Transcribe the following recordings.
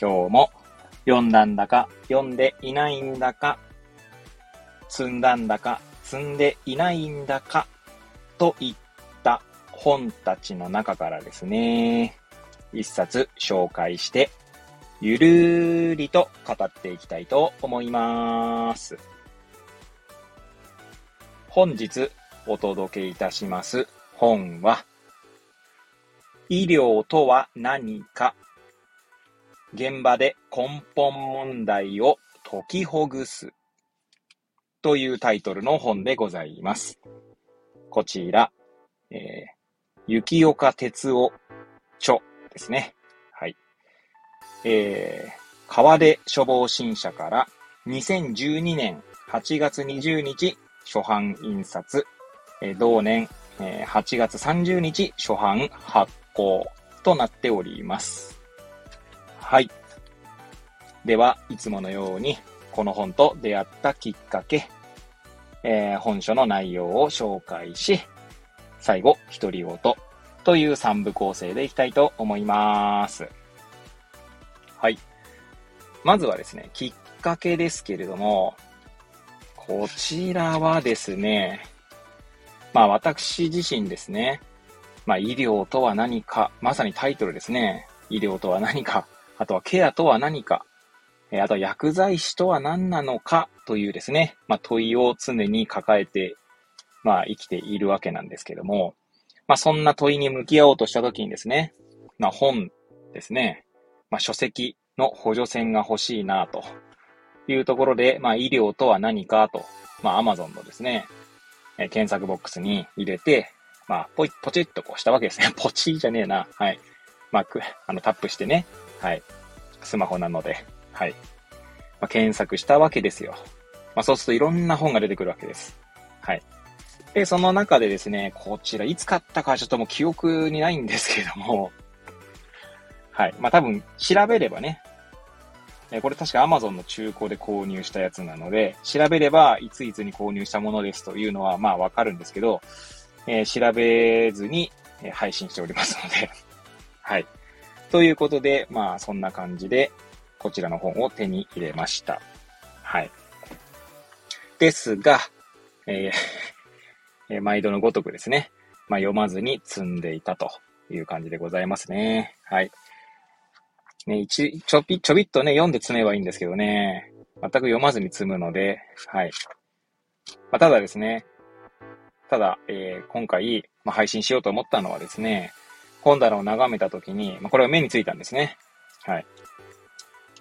今日も読んだんだか、読んでいないんだか、積んだんだか、積んでいないんだか、といった本たちの中からですね、一冊紹介して、ゆるーりと語っていきたいと思います。本日お届けいたします本は、医療とは何か現場で根本問題を解きほぐすというタイトルの本でございます。こちら、えー、雪岡哲夫著ですね。はい。えー、川出処方新社から2012年8月20日初版印刷、えー、同年、えー、8月30日初版発行となっております。はい。では、いつものように、この本と出会ったきっかけ、えー、本書の内容を紹介し、最後、独り言という3部構成でいきたいと思います。はい。まずはですね、きっかけですけれども、こちらはですね、まあ私自身ですね、まあ医療とは何か、まさにタイトルですね、医療とは何か、あとはケアとは何か、えあとは薬剤師とは何なのかというですね、まあ、問いを常に抱えて、まあ、生きているわけなんですけども、まあ、そんな問いに向き合おうとしたときにですね、まあ、本ですね、まあ、書籍の補助線が欲しいなというところで、まあ、医療とは何かと、まあ、Amazon のですね、え検索ボックスに入れて、まあ、ポイ、ポチッとこうしたわけですね。ポチじゃねえな。はい。まあ、あの、タップしてね。はい。スマホなので、はい。まあ、検索したわけですよ。まあ、そうするといろんな本が出てくるわけです。はい。で、その中でですね、こちら、いつ買ったかちょっともう記憶にないんですけども、はい。まあ、多分、調べればね、えこれ確か Amazon の中古で購入したやつなので、調べればいついつに購入したものですというのはまあわかるんですけど、えー、調べずに、え配信しておりますのではい。ということで、まあ、そんな感じで、こちらの本を手に入れました。はい。ですが、えー、毎度のごとくですね、まあ、読まずに積んでいたという感じでございますね。はい。ね、一、ちょび、ちょびっとね、読んで積めばいいんですけどね、全く読まずに積むので、はい。まあ、ただですね、ただ、えー、今回、まあ、配信しようと思ったのはですね、本棚を眺めたときに、まあ、これは目についたんですね。はい。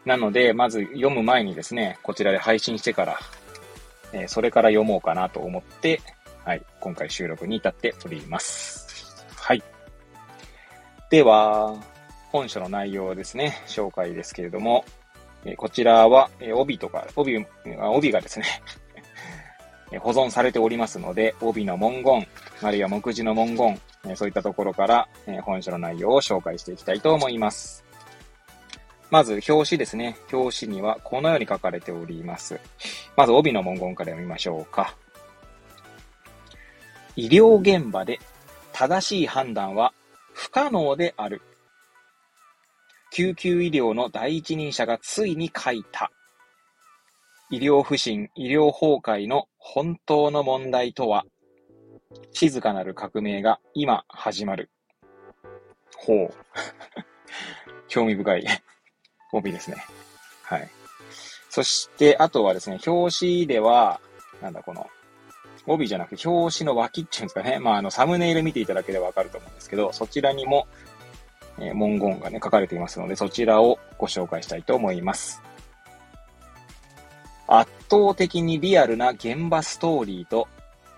なので、まず読む前にですね、こちらで配信してから、えー、それから読もうかなと思って、はい、今回収録に至っております。はい。では、本書の内容ですね、紹介ですけれども、えこちらは、え帯とか、帯、帯がですね保存されておりますので、帯の文言、あるいは目次の文言、そういったところから、本書の内容を紹介していきたいと思います。まず、表紙ですね。表紙にはこのように書かれております。まず、帯の文言から読みましょうか。医療現場で正しい判断は不可能である。救急医療の第一人者がついに書いた。医療不信、医療崩壊の本当の問題とは、静かなる革命が今始まる。ほう。興味深い帯ですね。はい。そして、あとはですね、表紙では、なんだこの、帯じゃなくて表紙の脇っていうんですかね。まあ、あの、サムネイル見ていただければわかると思うんですけど、そちらにも、えー、文言がね、書かれていますので、そちらをご紹介したいと思います。圧倒的にリアルな現場ストーリーと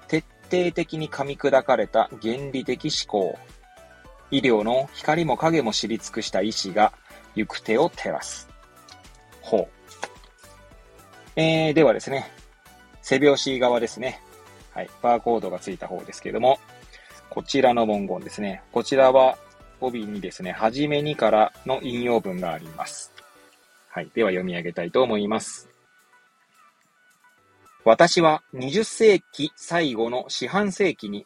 徹底的に噛み砕かれた原理的思考。医療の光も影も知り尽くした医師が行く手を照らす。ほう。えー、ではですね、背拍子側ですね。はい。バーコードがついた方ですけども、こちらの文言ですね。こちらは帯にですね、はじめにからの引用文があります。はい。では読み上げたいと思います。私は20世紀最後の四半世紀に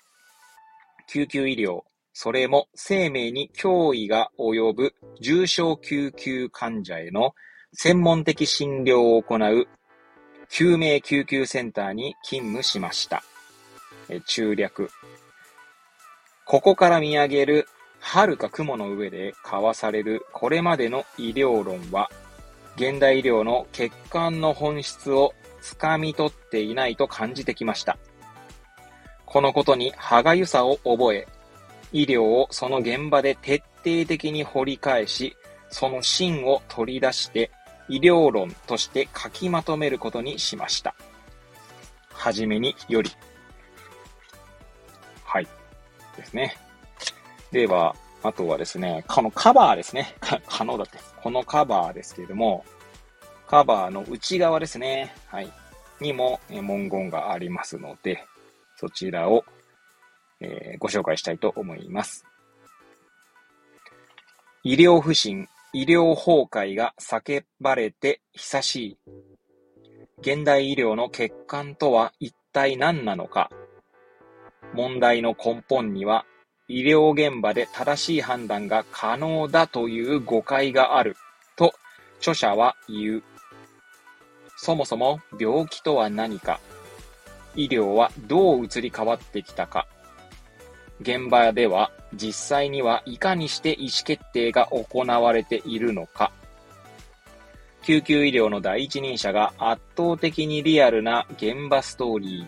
救急医療、それも生命に脅威が及ぶ重症救急患者への専門的診療を行う救命救急センターに勤務しました。え中略。ここから見上げる遥か雲の上で交わされるこれまでの医療論は、現代医療の欠陥の本質をつかみ取っていないと感じてきました。このことに歯がゆさを覚え、医療をその現場で徹底的に掘り返し、その芯を取り出して医療論として書きまとめることにしました。はじめにより。はい。ですね。では、あとはですね、このカバーですね。可能だって。このカバーですけれども、カバーの内側ですね。はい。にも文言がありますので、そちらを、えー、ご紹介したいと思います。医療不信、医療崩壊が叫ばれて久しい。現代医療の欠陥とは一体何なのか。問題の根本には、医療現場で正しい判断が可能だという誤解があると著者は言う。そもそも病気とは何か。医療はどう移り変わってきたか。現場では実際にはいかにして意思決定が行われているのか。救急医療の第一人者が圧倒的にリアルな現場ストーリー、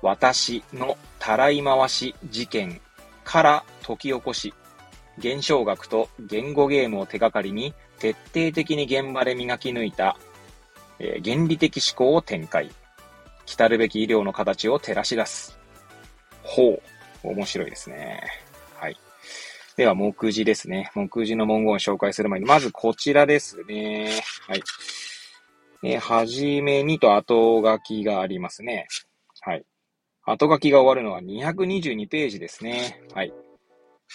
私のたらい回し事件から解き起こし、現象学と言語ゲームを手がかりに徹底的に現場で磨き抜いた、えー、原理的思考を展開。来るべき医療の形を照らし出す。ほう。面白いですね。はい。では、目次ですね。目次の文言を紹介する前に、まずこちらですね。はい。えー、はじめにと後書きがありますね。はい。後書きが終わるのは222ページですね。はい。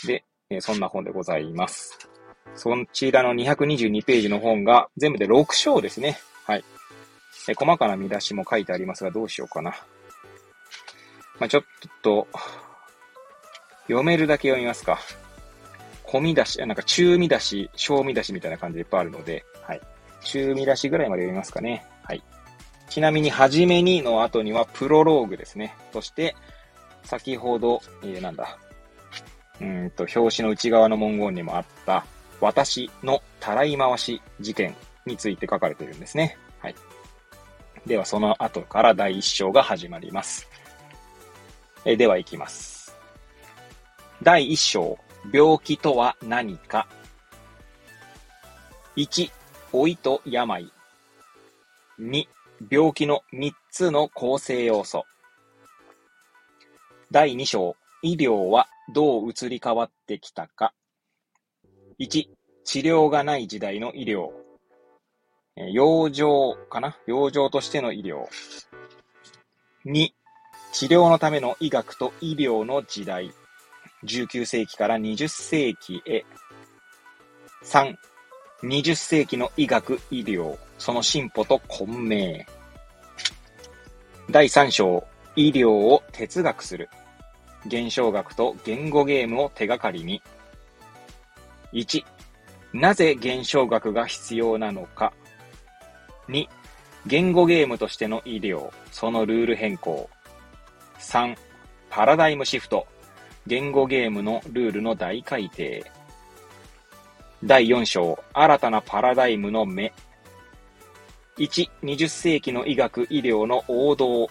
で、えー、そんな本でございます。そちらの222ページの本が全部で6章ですね。はい。え細かな見出しも書いてありますが、どうしようかな。まあ、ちょっと、読めるだけ読みますか。込み出し、なんか中見出し、小見出しみたいな感じでいっぱいあるので、はい。中見出しぐらいまで読みますかね。はい。ちなみに、はじめにの後にはプロローグですね。そして、先ほど、えー、なんだ。うんと、表紙の内側の文言にもあった、私のたらい回し事件について書かれているんですね。はい。では、その後から第一章が始まります。えでは、いきます。第一章、病気とは何か。1、老いと病。2、病気の3つの構成要素。第2章、医療はどう移り変わってきたか。1、治療がない時代の医療。養生かな？養生としての医療。2、治療のための医学と医療の時代。19世紀から20世紀へ。3、20世紀の医学、医療、その進歩と混迷。第3章、医療を哲学する。現象学と言語ゲームを手がかりに。1、なぜ現象学が必要なのか。2、言語ゲームとしての医療、そのルール変更。3、パラダイムシフト、言語ゲームのルールの大改定。第4章、新たなパラダイムの目。1、20世紀の医学・医療の王道。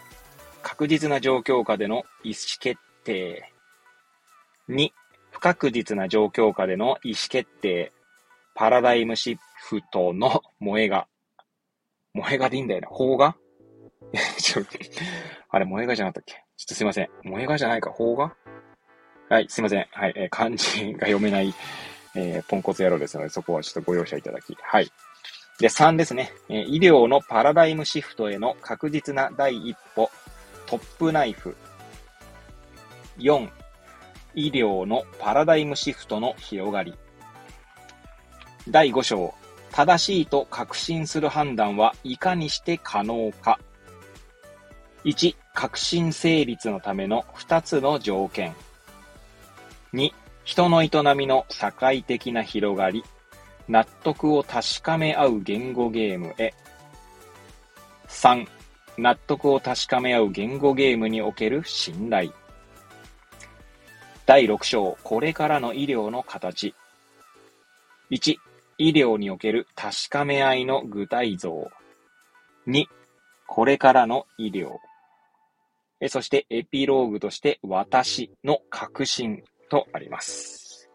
確実な状況下での意思決定。2、不確実な状況下での意思決定。パラダイムシフトの萌えが萌え画でいいんだよな。邦画？ちょ、あれ、萌え画じゃなかったっけ？ちょっとすいません。萌え画じゃないか、邦画？はい、すいません。はい、えー、漢字が読めない、えー、ポンコツ野郎ですので、そこはちょっとご容赦いただき。はい。で、3ですねえ。医療のパラダイムシフトへの確実な第一歩、トップナイフ。4、医療のパラダイムシフトの広がり。第5章、正しいと確信する判断はいかにして可能か。1、確信成立のための2つの条件。2、人の営みの社会的な広がり。納得を確かめ合う言語ゲームへ。3、納得を確かめ合う言語ゲームにおける信頼。第6章、これからの医療の形。1、医療における確かめ合いの具体像。2、これからの医療。そしてエピローグとして私の確信とあります。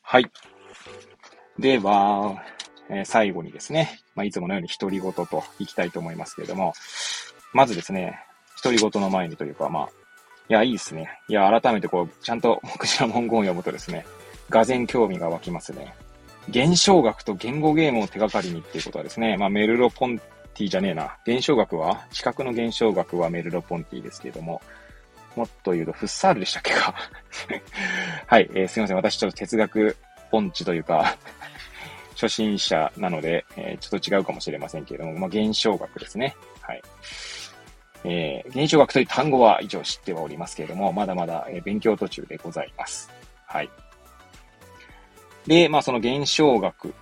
はい。では、えー、最後にですね、まあ、いつものように独り言といきたいと思いますけれども、まずですね、独り言の前にというか、まあ、いや、いいですね。いや、改めてこう、ちゃんと目次の文言を読むとですね、がぜ興味が湧きますね。現象学と言語ゲームを手がかりにっていうことはですね、まあ、メルロポンティじゃねえな。現象学は、視覚の現象学はメルロポンティですけれども、もっと言うと、フッサールでしたっけか はい、えー、すいません。私ちょっと哲学音痴というか初心者なので、えー、ちょっと違うかもしれませんけれども、まあ、現象学ですね。はい。えー、現象学という単語は一応知ってはおりますけれども、まだまだ、え、勉強途中でございます。はい。で、まあその現象学。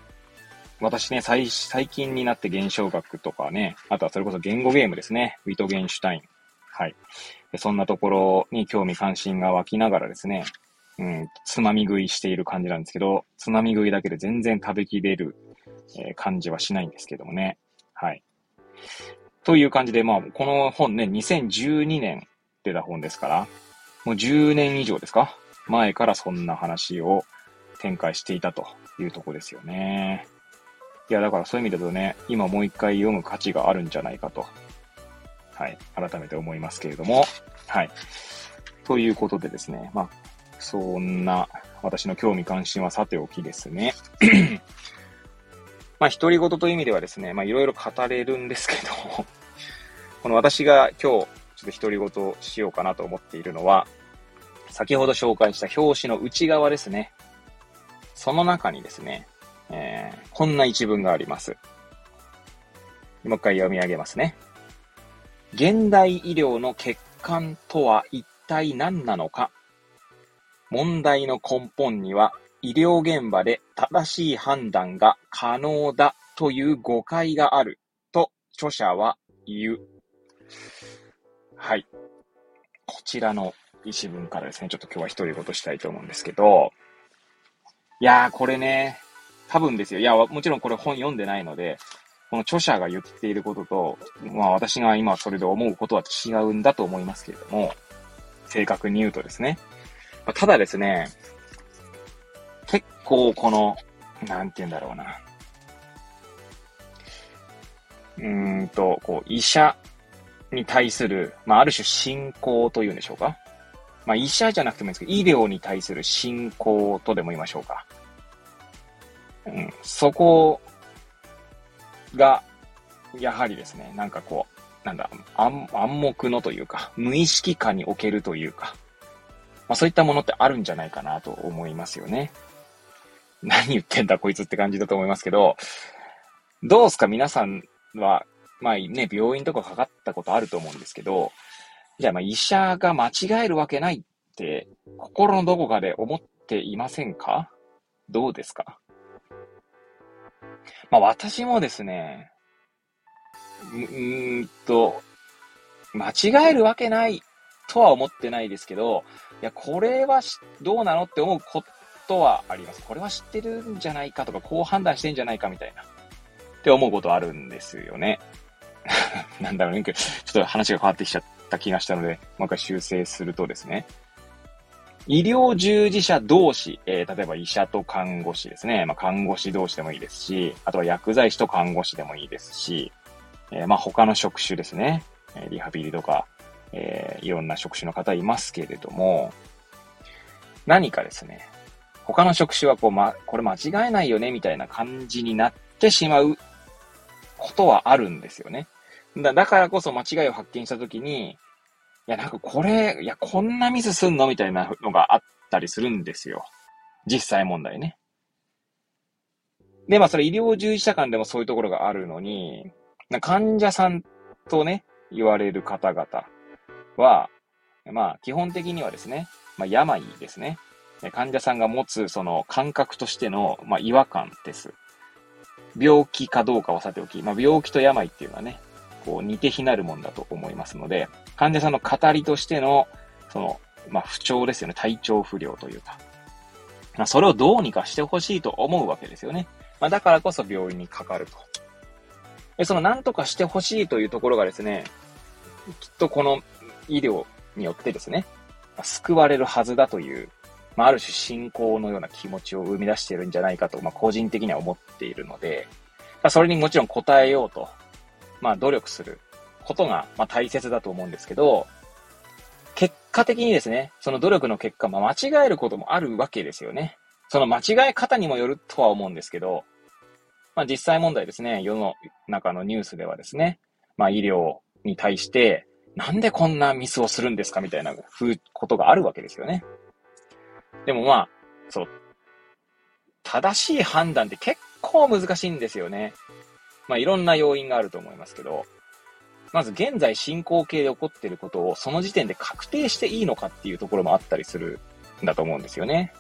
私ね、最、最近になって現象学とかね、あとはそれこそ言語ゲームですね。ウィトゲンシュタイン。はい。そんなところに興味関心が湧きながらですね、うん、つまみ食いしている感じなんですけど、つまみ食いだけで全然食べきれる、えー、感じはしないんですけどもね。はい。という感じで、まあ、この本ね、2012年出た本ですから、もう10年以上ですか？前からそんな話を展開していたというとこですよね。いや、だからそういう意味だとね、今もう一回読む価値があるんじゃないかと、はい、改めて思いますけれども、はい。ということでですね、まあ、そんな私の興味関心はさておきですね。まあ、独り言という意味ではですね、まあ、いろいろ語れるんですけど この私が今日、ちょっと独り言しようかなと思っているのは、先ほど紹介した表紙の内側ですね。その中にですね、えー、こんな一文があります。もう一回読み上げますね。現代医療の欠陥とは一体何なのか？問題の根本には医療現場で正しい判断が可能だという誤解があると著者は言う。はい。こちらの一文からですね、ちょっと今日は一人ごとしたいと思うんですけど、いやー、これね、多分ですよ。いや、もちろんこれ本読んでないので、この著者が言っていることと、まあ私が今それで思うことは違うんだと思いますけれども、正確に言うとですね。ただですね、結構この、なんて言うんだろうな。うーんと、こう、医者に対する、まあ、ある種信仰というんでしょうか。まあ、医者じゃなくてもいいんですけど、医療に対する信仰とでも言いましょうか。うん、そこが、やはりですね、なんかこう、なんだ、暗黙のというか、無意識化におけるというか、まあ、そういったものってあるんじゃないかなと思いますよね。何言ってんだこいつって感じだと思いますけど、どうすか皆さんは、まあね、病院とかかかったことあると思うんですけど、じゃあまあ医者が間違えるわけないって、心のどこかで思っていませんか？どうですか？まあ私もですね、うーんと、間違えるわけないとは思ってないですけど、いや、これはどうなのって思うことはあります。これは知ってるんじゃないかとか、こう判断してんじゃないかみたいな。って思うことあるんですよね。なんだろうね。ちょっと話が変わってきちゃった気がしたので、もう一回修正するとですね。医療従事者同士、えー、例えば医者と看護師ですね。まあ、看護師同士でもいいですし、あとは薬剤師と看護師でもいいですし、えー、まあ、他の職種ですね。リハビリとか、えー、いろんな職種の方いますけれども、何かですね、他の職種はこう、ま、これ間違えないよね、みたいな感じになってしまうことはあるんですよね。だからこそ間違いを発見したときに、や、なんかこれ、いや、こんなミスすんの？みたいなのがあったりするんですよ。実際問題ね。で、まあそれ医療従事者間でもそういうところがあるのに、患者さんとね、言われる方々は、まあ基本的にはですね、まあ病ですね。患者さんが持つその感覚としての、まあ、違和感です。病気かどうかはさておき、まあ、病気と病っていうのはね、こう似て非なるもんだと思いますので、患者さんの語りとしての、その、まあ、不調ですよね。体調不良というか。まあ、それをどうにかしてほしいと思うわけですよね。まあ、だからこそ病院にかかると。で、その何とかしてほしいというところがですね、きっとこの医療によってですね、救われるはずだというまあ、ある種信仰のような気持ちを生み出しているんじゃないかと、まあ、個人的には思っているので、まあ、それにもちろん応えようと、まあ、努力することが、まあ、大切だと思うんですけど、結果的にですね、その努力の結果、まあ、間違えることもあるわけですよね。その間違え方にもよるとは思うんですけど、まあ、実際問題ですね、世の中のニュースではですね、まあ、医療に対して、なんでこんなミスをするんですかみたいなことがあるわけですよね。でもまあ、そう、正しい判断って結構難しいんですよね。まあいろんな要因があると思いますけど、まず現在進行形で起こっていることをその時点で確定していいのかっていうところもあったりするんだと思うんですよね。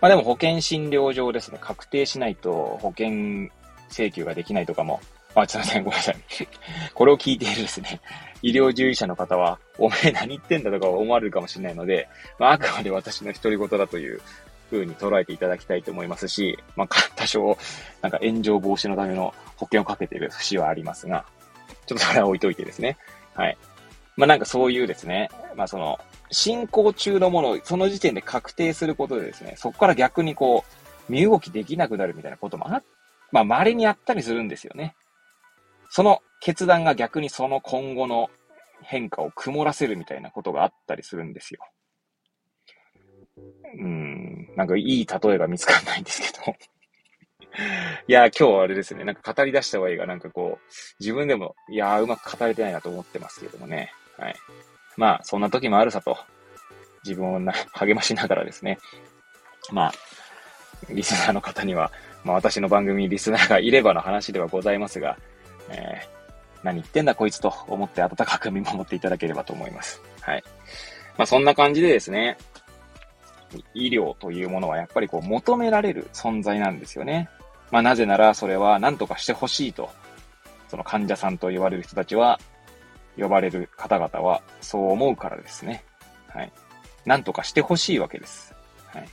まあでも保険診療上ですね、確定しないと保険請求ができないとかも、あ、すいません、ごめんなさい。これを聞いているですね、医療従事者の方は、おめえ何言ってんだとか思われるかもしれないので、まあ、あくまで私の独り言だという風に捉えていただきたいと思いますし、まあ、多少、なんか炎上防止のための保険をかけている節はありますが、ちょっとそれは置いといてですね。はい。まあ、なんかそういうですね、まあ、その、進行中のものをその時点で確定することでですね、そこから逆にこう、身動きできなくなるみたいなこともあ、まあ、稀にあったりするんですよね。その決断が逆にその今後の変化を曇らせるみたいなことがあったりするんですよ。うん、なんかいい例えが見つかんないんですけど いや、今日はあれですね、なんか語り出した方がいいが、なんかこう、自分でも、いやうまく語れてないなと思ってますけどもね。はい。まあ、そんな時もあるさと、自分をな励ましながらですね、まあ、リスナーの方には、まあ私の番組リスナーがいればの話ではございますが、えー、何言ってんだこいつと思って温かく見守っていただければと思います。はい。まあそんな感じでですね、医療というものはやっぱりこう求められる存在なんですよね。まあなぜならそれは何とかしてほしいと、その患者さんと言われる人たちは、呼ばれる方々はそう思うからですね。はい。何とかしてほしいわけです。はい。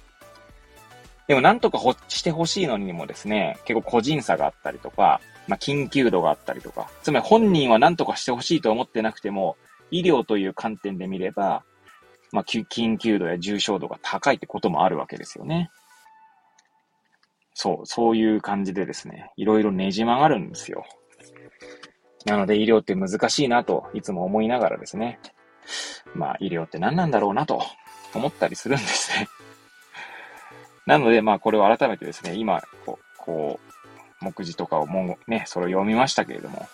でも何とかしてほしいのにもですね、結構個人差があったりとか、まあ、緊急度があったりとか、つまり本人は何とかしてほしいと思ってなくても、医療という観点で見れば、まあ、緊急度や重症度が高いってこともあるわけですよね。そう、そういう感じでですね、いろいろねじ曲がるんですよ。なので医療って難しいなといつも思いながらですね、まあ医療って何なんだろうなと思ったりするんですね。なのでまあこれを改めてですね、今こう、こう目次とかをもうね、それを読みましたけれども、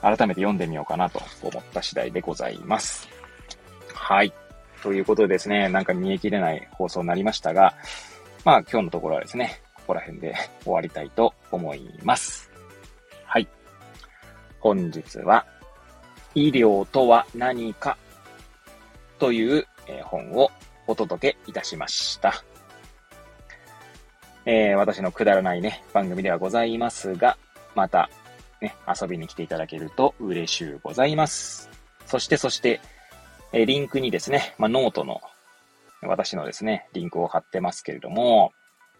改めて読んでみようかなと思った次第でございます。はい。ということでですね、なんか見えきれない放送になりましたが、まあ今日のところはですね、ここら辺で終わりたいと思います。はい。本日は、医療とは何かという本をお届けいたしました。えー、私のくだらないね、番組ではございますが、また、ね、遊びに来ていただけると嬉しゅうございます。そして、そして、え、リンクにですね、まあ、ノートの、私のですね、リンクを貼ってますけれども、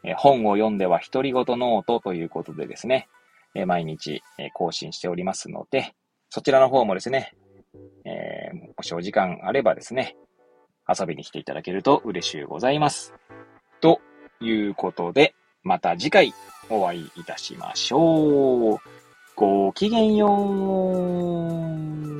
え、本を読んでは独り言ノートということでですね、え毎日、え更新しておりますので、そちらの方もですね、えもしお時間あればですね、遊びに来ていただけると嬉しゅうございます。ということで、また次回お会いいたしましょう。ごきげんよう。